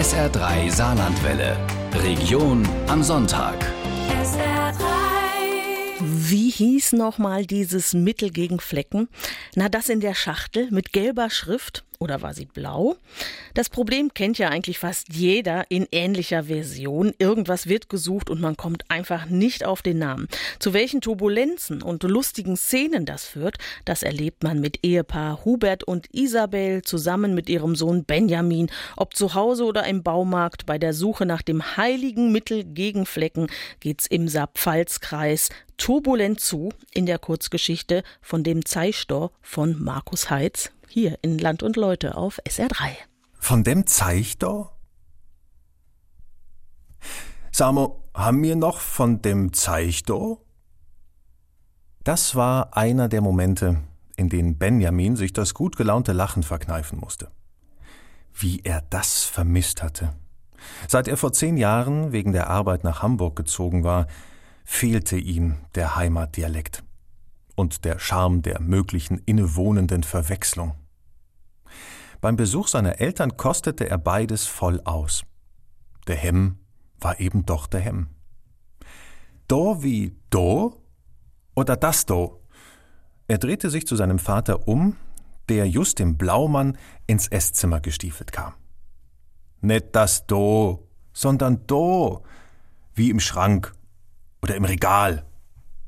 SR3 Saarlandwelle. Region am Sonntag. Wie hieß nochmal dieses Mittel gegen Flecken? Na, das in der Schachtel mit gelber Schrift oder war sie blau? Das Problem kennt ja eigentlich fast jeder in ähnlicher Version. Irgendwas wird gesucht und man kommt einfach nicht auf den Namen. Zu welchen Turbulenzen und lustigen Szenen das führt, das erlebt man mit Ehepaar Hubert und Isabel zusammen mit ihrem Sohn Benjamin, ob zu Hause oder im Baumarkt. Bei der Suche nach dem heiligen Mittel gegen Flecken geht's im Saar-Pfalz-Kreis turbulent zu in der Kurzgeschichte von dem Zeistor von Markus Heitz hier in Land und Leute auf SR3. Von dem Zeich da? Samo, haben wir noch von dem Zeich da? Das war einer der Momente, in denen Benjamin sich das gut gelaunte Lachen verkneifen musste. Wie er das vermisst hatte. Seit er vor zehn Jahren wegen der Arbeit nach Hamburg gezogen war, fehlte ihm der Heimatdialekt und der Charme der möglichen innewohnenden Verwechslung. Beim Besuch seiner Eltern kostete er beides voll aus. Der Hemm war eben doch der Hemm. Do wie do oder das do? Er drehte sich zu seinem Vater um, der just im Blaumann ins Esszimmer gestiefelt kam. Nicht das do, sondern do, wie im Schrank oder im Regal,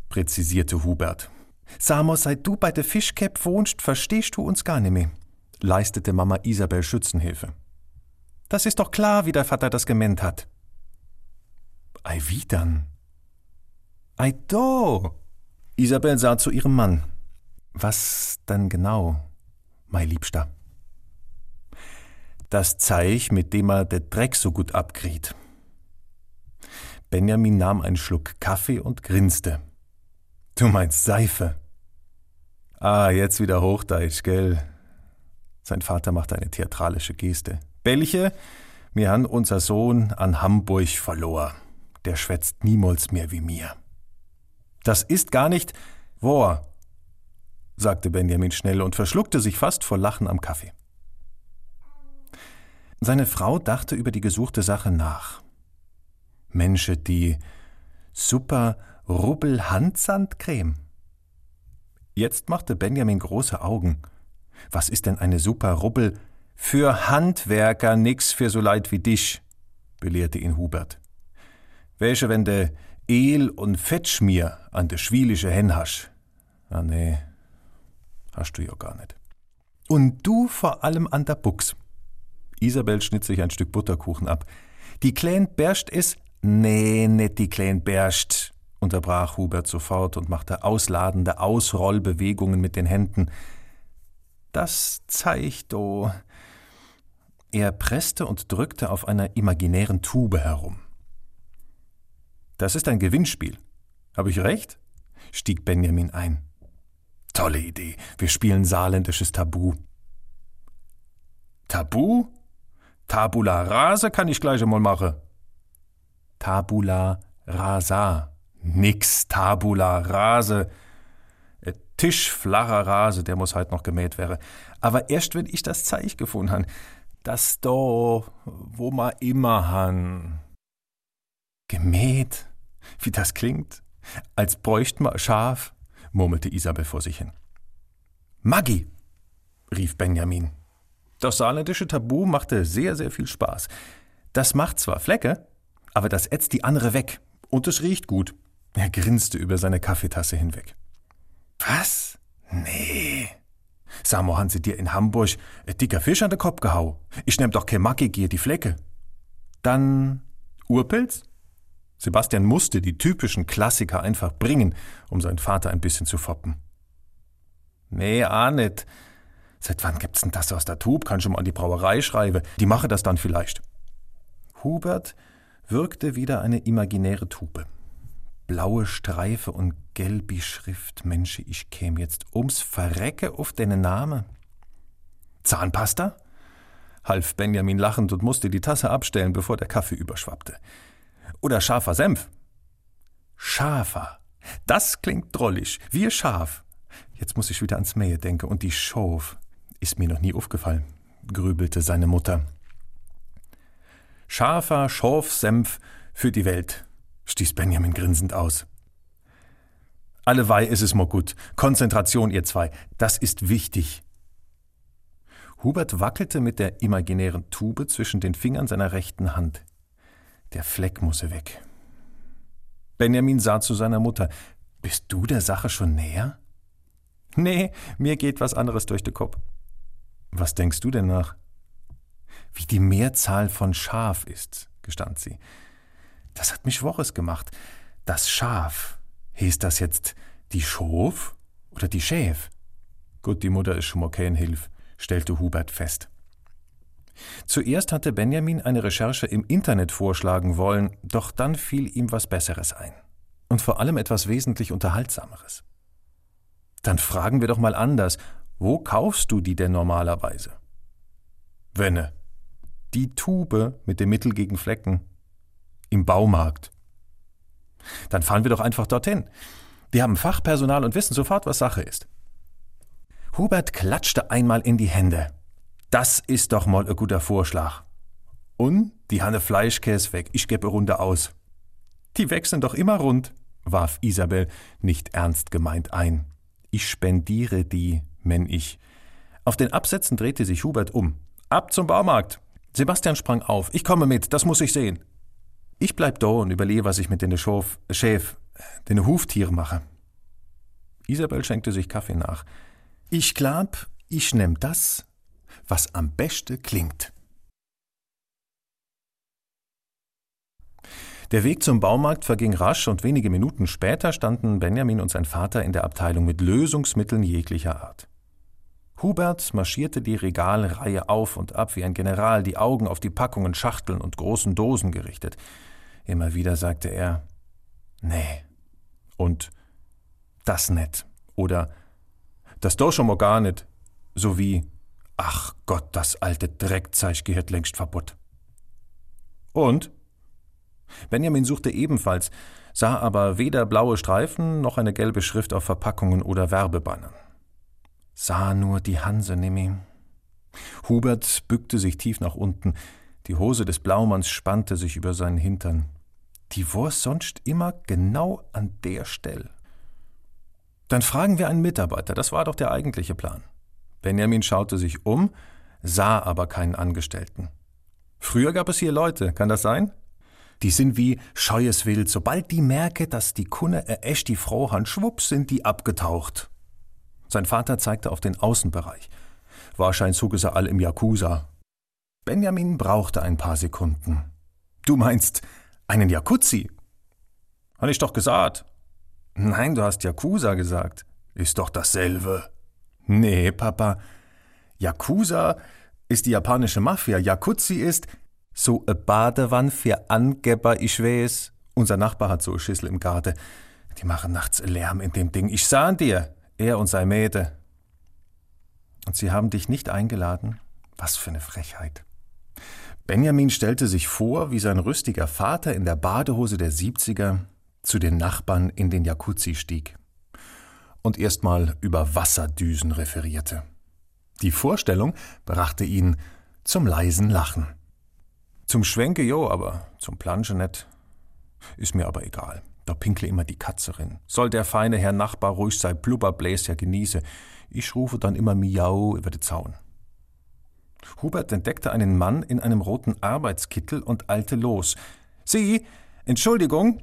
präzisierte Hubert. Samos, seit du bei der Fischkäpp wohnst, verstehst du uns gar nicht mehr leistete Mama Isabel Schützenhilfe. Das ist doch klar, wie der Vater das gemeint hat. Ei, wie dann? Ei, do! Isabel sah zu ihrem Mann. Was denn genau, mein Liebster? Das Zeich, mit dem er der Dreck so gut abgriet. Benjamin nahm einen Schluck Kaffee und grinste. Du meinst Seife. Ah, jetzt wieder Hochdeutsch, gell? Sein Vater machte eine theatralische Geste. Belche, mir han unser Sohn an Hamburg verlor. Der schwätzt niemals mehr wie mir. Das ist gar nicht wahr, sagte Benjamin schnell und verschluckte sich fast vor Lachen am Kaffee. Seine Frau dachte über die gesuchte Sache nach. Mensche, die super Rubbel Handsandcreme. Jetzt machte Benjamin große Augen. Was ist denn eine super Rubbel? Für Handwerker nix für so Leid wie dich, belehrte ihn Hubert. Welche, wenn de El und Fettschmier an de schwielische Hen hasch? Ah, nee, hast du ja gar nicht. Und du vor allem an der Buchs. Isabel schnitt sich ein Stück Butterkuchen ab. Die Klein Berst is, nee, net die Klein Berst, unterbrach Hubert sofort und machte ausladende Ausrollbewegungen mit den Händen. Das zeigt do. Er presste und drückte auf einer imaginären Tube herum. Das ist ein Gewinnspiel. Habe ich recht? stieg Benjamin ein. Tolle Idee. Wir spielen saarländisches Tabu. Tabu? Tabula rasa kann ich gleich einmal machen. Tabula rasa. Nix Tabula rase. Tischflacher Rase, der muss halt noch gemäht werden. Aber erst wenn ich das Zeich gefunden han, das do, wo ma immer han. Gemäht? Wie das klingt? Als bräucht ma Schaf, murmelte Isabel vor sich hin. Maggi, rief Benjamin. Das saarländische Tabu machte sehr, sehr viel Spaß. Das macht zwar Flecke, aber das ätzt die andere weg. Und es riecht gut. Er grinste über seine Kaffeetasse hinweg. Was? Nee. Samo han sie dir in Hamburg ein dicker Fisch an den Kopf gehau. Ich nehm doch kein Macki, die Flecke. Dann Urpilz? Sebastian musste die typischen Klassiker einfach bringen, um seinen Vater ein bisschen zu foppen. Nee, auch nicht. Seit wann gibt's denn das aus der Tube? Kann schon mal an die Brauerei schreiben. Die mache das dann vielleicht. Hubert wirkte wieder eine imaginäre Tube blaue Streife und gelbi Schrift. Mensch, ich käm jetzt ums Verrecke auf deine Name. Zahnpasta? half Benjamin lachend und musste die Tasse abstellen, bevor der Kaffee überschwappte. Oder scharfer Senf? Schafer. Das klingt drollig. Wir scharf. Jetzt muss ich wieder ans Mähe denken und die Schof. Ist mir noch nie aufgefallen, grübelte seine Mutter. Scharfer Schorfsenf für die Welt, stieß Benjamin grinsend aus. Alleweil ist es mo gut. Konzentration, ihr zwei. Das ist wichtig. Hubert wackelte mit der imaginären Tube zwischen den Fingern seiner rechten Hand. Der Fleck musse weg. Benjamin sah zu seiner Mutter. Bist du der Sache schon näher? Nee, mir geht was anderes durch den Kopf. Was denkst du denn nach? Wie die Mehrzahl von Schaf ist, gestand sie. Das hat mich Woches gemacht. Das Schaf. Hieß das jetzt die Schof oder die Schäf? Gut, die Mutter ist schon mal kein Hilf, stellte Hubert fest. Zuerst hatte Benjamin eine Recherche im Internet vorschlagen wollen, doch dann fiel ihm was Besseres ein. Und vor allem etwas wesentlich Unterhaltsameres. Dann fragen wir doch mal anders. Wo kaufst du die denn normalerweise? Wenne. Die Tube mit dem Mittel gegen Flecken. Im Baumarkt. Dann fahren wir doch einfach dorthin. Wir haben Fachpersonal und wissen sofort, was Sache ist. Hubert klatschte einmal in die Hände. Das ist doch mal ein guter Vorschlag. Und die Hanne Fleischkäse weg, ich gebe Runde aus. Die wechseln doch immer rund, warf Isabel nicht ernst gemeint ein. Ich spendiere die, wenn ich. Auf den Absätzen drehte sich Hubert um. Ab zum Baumarkt. Sebastian sprang auf. Ich komme mit, das muss ich sehen. Ich bleib da und überlege, was ich mit den Schof, Schäf, den Huftieren mache. Isabel schenkte sich Kaffee nach. Ich glaub, ich nehm das, was am besten klingt. Der Weg zum Baumarkt verging rasch und wenige Minuten später standen Benjamin und sein Vater in der Abteilung mit Lösungsmitteln jeglicher Art. Hubert marschierte die Regalreihe auf und ab wie ein General, die Augen auf die Packungen, Schachteln und großen Dosen gerichtet. Immer wieder sagte er Nee. Und das net. Oder das doch schon mal gar nicht. Sowie Ach Gott, das alte Dreckzeug gehört längst verbutt. Und? Benjamin suchte ebenfalls, sah aber weder blaue Streifen noch eine gelbe Schrift auf Verpackungen oder Werbebannern. Sah nur die Hanse Nimmi. Hubert bückte sich tief nach unten, die Hose des Blaumanns spannte sich über seinen Hintern. Die Wurst sonst immer genau an der Stelle. Dann fragen wir einen Mitarbeiter, das war doch der eigentliche Plan. Benjamin schaute sich um, sah aber keinen Angestellten. Früher gab es hier Leute, kann das sein? Die sind wie scheues Wild. Sobald die merke, dass die Kunde er echt die Frau han, schwupps sind die abgetaucht. Sein Vater zeigte auf den Außenbereich. Wahrscheinlich zog es er all im Yakuza. Benjamin brauchte ein paar Sekunden. Du meinst einen Yakuzi? Habe ich doch gesagt. Nein, du hast Yakuza gesagt. Ist doch dasselbe. Nee, Papa. Yakuza ist die japanische Mafia. Yakuzi ist so e Badewann für Angeber, ich weiß. Unser Nachbar hat so eine Schüssel im Garten. Die machen nachts Lärm in dem Ding. Ich sah dir, er und sein Mäde. Und sie haben dich nicht eingeladen? Was für eine Frechheit. Benjamin stellte sich vor, wie sein rüstiger Vater in der Badehose der Siebziger zu den Nachbarn in den Jacuzzi stieg und erstmal über Wasserdüsen referierte. Die Vorstellung brachte ihn zum leisen Lachen. Zum Schwenke jo, aber zum Planschen net. Ist mir aber egal. Da pinkle immer die Katzerin. Soll der feine Herr Nachbar ruhig sein Blubberbläschen genieße. Ich rufe dann immer Miau über den Zaun. Hubert entdeckte einen Mann in einem roten Arbeitskittel und eilte los. Sie, Entschuldigung,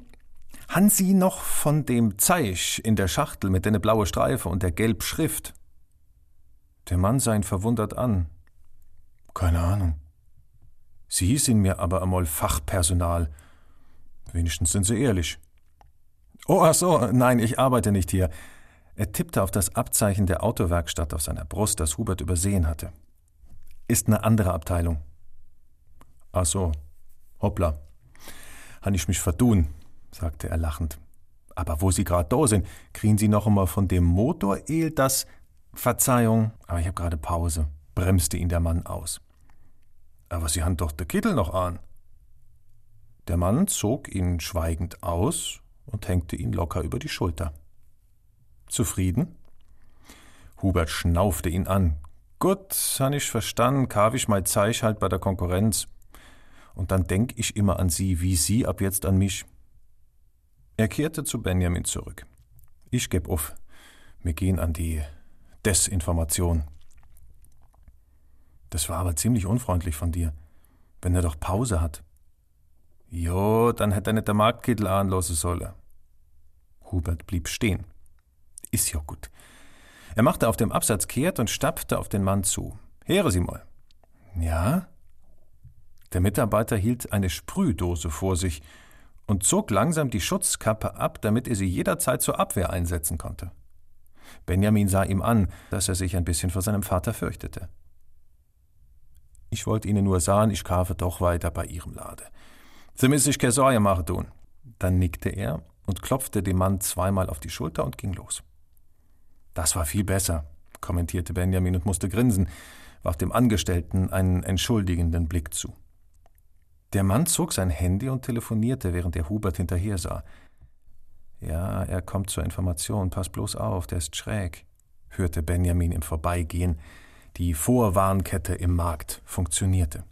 han Sie noch von dem Zeich in der Schachtel mit der blaue Streife und der gelb Schrift? Der Mann sah ihn verwundert an. Keine Ahnung. Sie sind mir aber einmal Fachpersonal. Wenigstens sind Sie ehrlich. Oh, ach so, nein, ich arbeite nicht hier. Er tippte auf das Abzeichen der Autowerkstatt auf seiner Brust, das Hubert übersehen hatte. Ist eine andere Abteilung. Ach so, hoppla. Han ich mich verdun, sagte er lachend. Aber wo Sie gerade da sind, kriegen Sie noch einmal von dem Motorel das. Verzeihung, aber ich habe gerade Pause, bremste ihn der Mann aus. Aber Sie haben doch der Kittel noch an. Der Mann zog ihn schweigend aus und hängte ihn locker über die Schulter. Zufrieden? Hubert schnaufte ihn an. Gut, han ich verstanden, kauf ich mein Zeich halt bei der Konkurrenz. Und dann denk ich immer an sie, wie sie ab jetzt an mich. Er kehrte zu Benjamin zurück. Ich geb auf. Wir gehen an die Desinformation. Das war aber ziemlich unfreundlich von dir. Wenn er doch Pause hat. Jo, dann hätte er nicht der Marktkittel anlassen sollen. Hubert blieb stehen. Ist ja gut. Er machte auf dem Absatz kehrt und stapfte auf den Mann zu. Here Sie mal. Ja? Der Mitarbeiter hielt eine Sprühdose vor sich und zog langsam die Schutzkappe ab, damit er sie jederzeit zur Abwehr einsetzen konnte. Benjamin sah ihm an, dass er sich ein bisschen vor seinem Vater fürchtete. Ich wollte Ihnen nur sagen, ich kaufe doch weiter bei Ihrem Lade. Sie müssen sich keine Sorge machen tun. Dann nickte er und klopfte dem Mann zweimal auf die Schulter und ging los. Das war viel besser, kommentierte Benjamin und musste grinsen, warf dem Angestellten einen entschuldigenden Blick zu. Der Mann zog sein Handy und telefonierte, während er Hubert hinterher sah. Ja, er kommt zur Information, pass bloß auf, der ist schräg, hörte Benjamin im Vorbeigehen. Die Vorwarnkette im Markt funktionierte.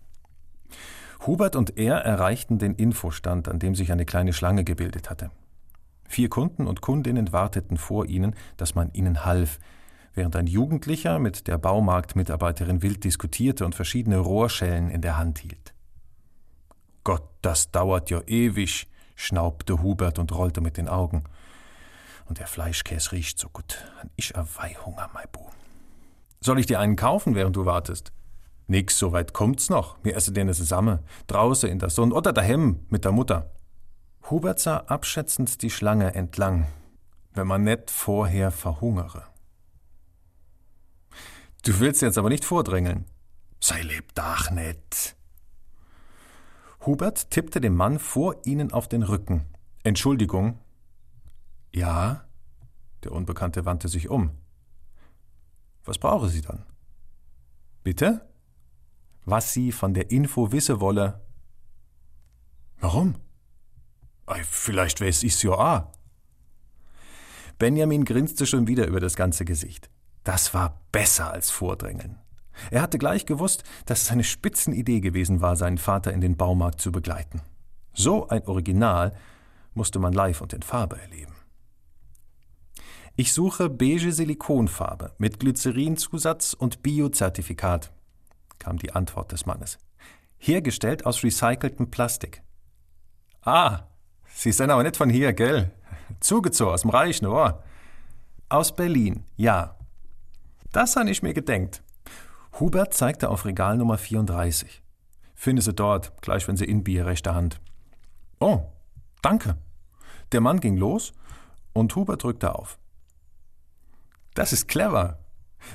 Hubert und er erreichten den Infostand, an dem sich eine kleine Schlange gebildet hatte. Vier Kunden und Kundinnen warteten vor ihnen, dass man ihnen half, während ein Jugendlicher mit der Baumarktmitarbeiterin wild diskutierte und verschiedene Rohrschellen in der Hand hielt. Gott, das dauert ja ewig, schnaubte Hubert und rollte mit den Augen. Und der Fleischkäse riecht so gut. Ich erweih Hunger, mein Bu. Soll ich dir einen kaufen, während du wartest? Nix, so weit kommt's noch. Wir essen den zusammen. Draußen in der Sonne oder daheim mit der Mutter. Hubert sah abschätzend die Schlange entlang, wenn man net vorher verhungere. Du willst jetzt aber nicht vordrängeln. Sei lebdach net. Hubert tippte dem Mann vor ihnen auf den Rücken. Entschuldigung. Ja? Der Unbekannte wandte sich um. Was brauche sie dann? Bitte? Was sie von der Info wisse wolle. Warum? Vielleicht weiß ich's ja auch. Benjamin grinste schon wieder über das ganze Gesicht. Das war besser als Vordrängeln. Er hatte gleich gewusst, dass es eine Spitzenidee gewesen war, seinen Vater in den Baumarkt zu begleiten. So ein Original musste man live und in Farbe erleben. Ich suche beige Silikonfarbe mit Glycerinzusatz und Biozertifikat, kam die Antwort des Mannes. Hergestellt aus recyceltem Plastik. Ah, Sie sind aber nicht von hier, gell? Zugezogen aus dem Reich, nur. Aus Berlin, ja. Das habe ich mir gedenkt. Hubert zeigte auf Regal Nummer 34. Finde sie dort, gleich wenn sie in Bier rechter Hand. Oh, danke. Der Mann ging los und Hubert drückte auf. Das ist clever.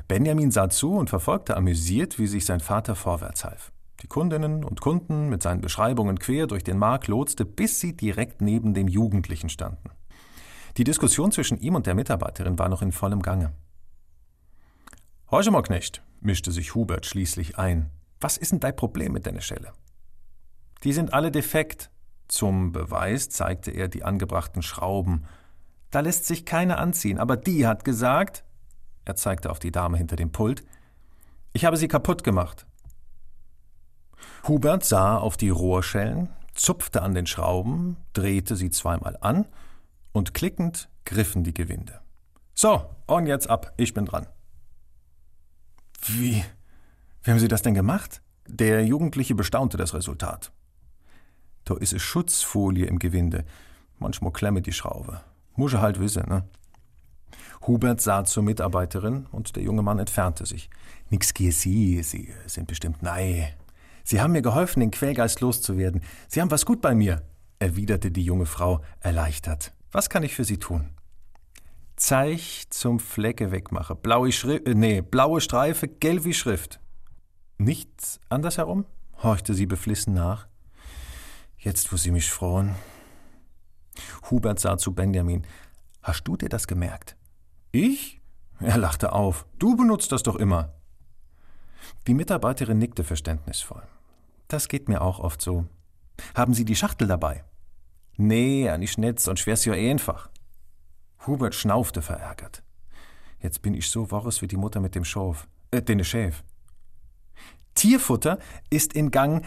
Benjamin sah zu und verfolgte amüsiert, wie sich sein Vater vorwärts half die Kundinnen und Kunden mit seinen Beschreibungen quer durch den Markt lotste, bis sie direkt neben dem Jugendlichen standen. Die Diskussion zwischen ihm und der Mitarbeiterin war noch in vollem Gange. Heuche mal, Knecht, mischte sich Hubert schließlich ein. Was ist denn dein Problem mit deiner Schelle? Die sind alle defekt. Zum Beweis zeigte er die angebrachten Schrauben. Da lässt sich keine anziehen, aber die hat gesagt, er zeigte auf die Dame hinter dem Pult, ich habe sie kaputt gemacht. Hubert sah auf die Rohrschellen, zupfte an den Schrauben, drehte sie zweimal an und klickend griffen die Gewinde. So, und jetzt ab, ich bin dran. Wie? Wie haben Sie das denn gemacht? Der Jugendliche bestaunte das Resultat. Da ist es Schutzfolie im Gewinde. Manchmal klemme die Schraube. Muss halt wissen, ne? Hubert sah zur Mitarbeiterin und der junge Mann entfernte sich. Nix gehe Sie, Sie sind bestimmt nei. Sie haben mir geholfen, den Quälgeist loszuwerden. Sie haben was gut bei mir, erwiderte die junge Frau erleichtert. Was kann ich für Sie tun? Zeich zum Flecke wegmache. Blaue, Schri äh, nee, blaue Streife, gelbe Schrift. Nichts andersherum? horchte sie beflissen nach. Jetzt, wo Sie mich frohen. Hubert sah zu Benjamin. Hast du dir das gemerkt? Ich? Er lachte auf. Du benutzt das doch immer. Die Mitarbeiterin nickte verständnisvoll. Das geht mir auch oft so. Haben Sie die Schachtel dabei? Nee, nicht nicht, sonst wär's ja einfach. Hubert schnaufte verärgert. Jetzt bin ich so worres wie die Mutter mit dem Schaf, äh, den Schäf. Tierfutter ist in Gang,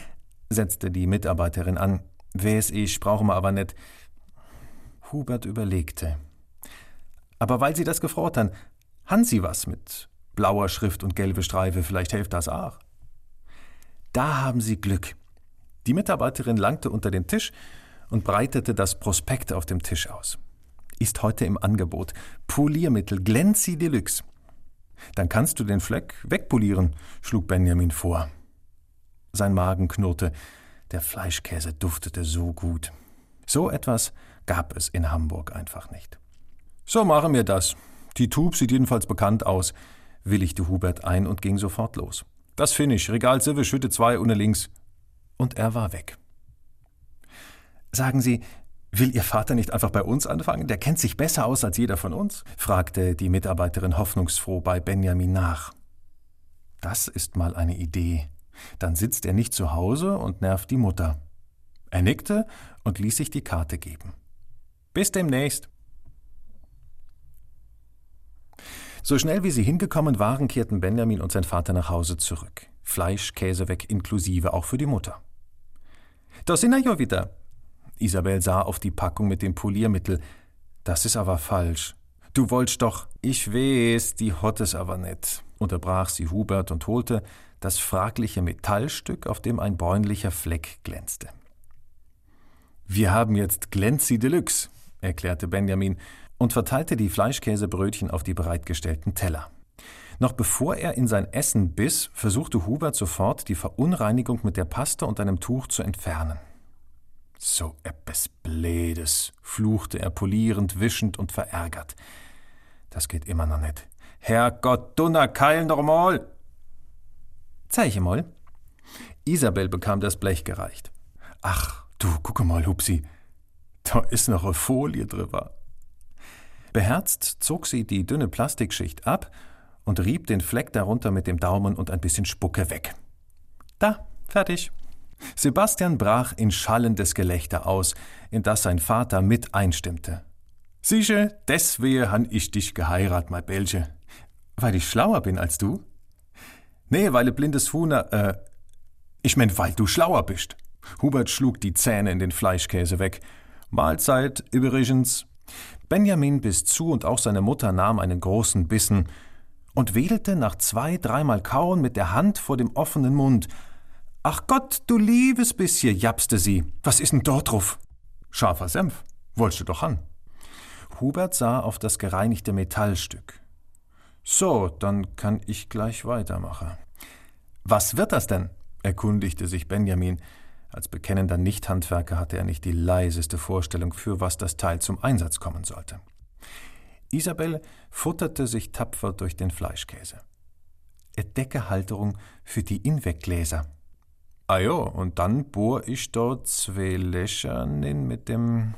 setzte die Mitarbeiterin an. Wes ich, brauchen wir aber nicht. Hubert überlegte. Aber weil Sie das gefroren haben, haben Sie was mit blauer Schrift und gelbe Streife, vielleicht hilft das auch. Da haben Sie Glück. Die Mitarbeiterin langte unter den Tisch und breitete das Prospekt auf dem Tisch aus. Ist heute im Angebot. Poliermittel Glänzi Deluxe. Dann kannst du den Fleck wegpolieren, schlug Benjamin vor. Sein Magen knurrte. Der Fleischkäse duftete so gut. So etwas gab es in Hamburg einfach nicht. So machen wir das. Die Tube sieht jedenfalls bekannt aus, willigte Hubert ein und ging sofort los. Das Finish, Regal Silve, Schütte 2 ohne links. Und er war weg. Sagen Sie, will Ihr Vater nicht einfach bei uns anfangen? Der kennt sich besser aus als jeder von uns? fragte die Mitarbeiterin hoffnungsfroh bei Benjamin nach. Das ist mal eine Idee. Dann sitzt er nicht zu Hause und nervt die Mutter. Er nickte und ließ sich die Karte geben. Bis demnächst. So schnell wie sie hingekommen waren, kehrten Benjamin und sein Vater nach Hause zurück. Fleisch, Käse weg inklusive, auch für die Mutter. Da sind ja wieder. Isabel sah auf die Packung mit dem Poliermittel. Das ist aber falsch. Du wolltest doch. Ich weiß, die hat es aber nicht, unterbrach sie Hubert und holte das fragliche Metallstück, auf dem ein bräunlicher Fleck glänzte. Wir haben jetzt Glänzi Deluxe, erklärte Benjamin und verteilte die Fleischkäsebrötchen auf die bereitgestellten Teller. Noch bevor er in sein Essen biss, versuchte Hubert sofort, die Verunreinigung mit der Paste und einem Tuch zu entfernen. So etwas Blädes, fluchte er polierend, wischend und verärgert. Das geht immer noch nicht. Herrgott, dunner Keil normal! Zeiche mal. Isabel bekam das Blech gereicht. Ach, du, gucke mal, Hupsi. Da ist noch eine Folie drüber. Beherzt zog sie die dünne Plastikschicht ab und rieb den Fleck darunter mit dem Daumen und ein bisschen Spucke weg. Da, fertig. Sebastian brach in schallendes Gelächter aus, in das sein Vater mit einstimmte. Sicher, deswegen han ich dich geheiratet, mein Belge. Weil ich schlauer bin als du? Nee, weil blindes Huhner, äh, ich mein, weil du schlauer bist. Hubert schlug die Zähne in den Fleischkäse weg. Mahlzeit, übrigens. Benjamin biss zu und auch seine Mutter nahm einen großen Bissen und wedelte nach zwei, dreimal Kauen mit der Hand vor dem offenen Mund. Ach Gott, du liebes bisschen, japste sie. Was ist denn dort drauf? Scharfer Senf. Wolltest du doch an. Hubert sah auf das gereinigte Metallstück. So, dann kann ich gleich weitermachen. Was wird das denn? erkundigte sich Benjamin. Als bekennender Nichthandwerker hatte er nicht die leiseste Vorstellung, für was das Teil zum Einsatz kommen sollte. Isabelle futterte sich tapfer durch den Fleischkäse. Deckehalterung für die Inweggläser. Ah jo, und dann bohr ich dort zwei Löcher mit dem.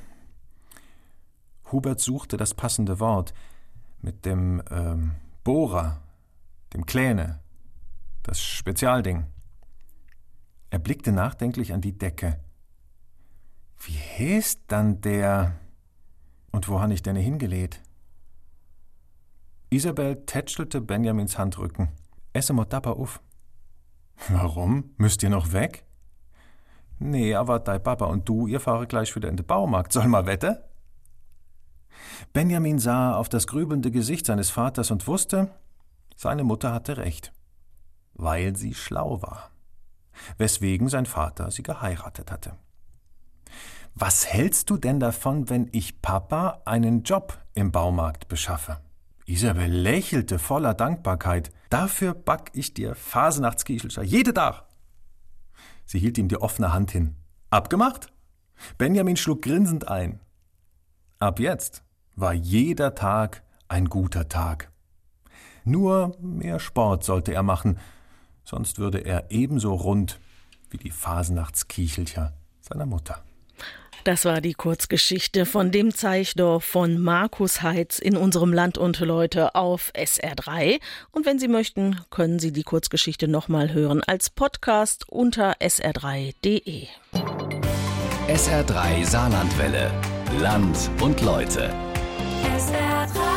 Hubert suchte das passende Wort. Mit dem ähm, Bohrer, dem Kläne, das Spezialding. Er blickte nachdenklich an die Decke. Wie heißt dann der? Und wo han ich denn hingelegt? Isabel tätschelte Benjamins Handrücken. Esse mo dabei auf. Warum? Müsst ihr noch weg? Nee, aber dein Papa und du, ihr fahre gleich wieder in den Baumarkt. Soll mal wette? Benjamin sah auf das grübelnde Gesicht seines Vaters und wusste, seine Mutter hatte recht, weil sie schlau war weswegen sein Vater sie geheiratet hatte. Was hältst du denn davon, wenn ich Papa einen Job im Baumarkt beschaffe? Isabel lächelte voller Dankbarkeit. Dafür back ich dir Fasenachtskichelcher jede Tag. Sie hielt ihm die offene Hand hin. Abgemacht? Benjamin schlug grinsend ein. Ab jetzt war jeder Tag ein guter Tag. Nur mehr Sport sollte er machen, sonst würde er ebenso rund wie die Fasenachtskiechelcher seiner Mutter. Das war die Kurzgeschichte von dem Zeichdorf von Markus Heitz in unserem Land und Leute auf SR3. Und wenn Sie möchten, können Sie die Kurzgeschichte nochmal hören als Podcast unter sr3.de. SR3 Saarlandwelle. Land und Leute. SR3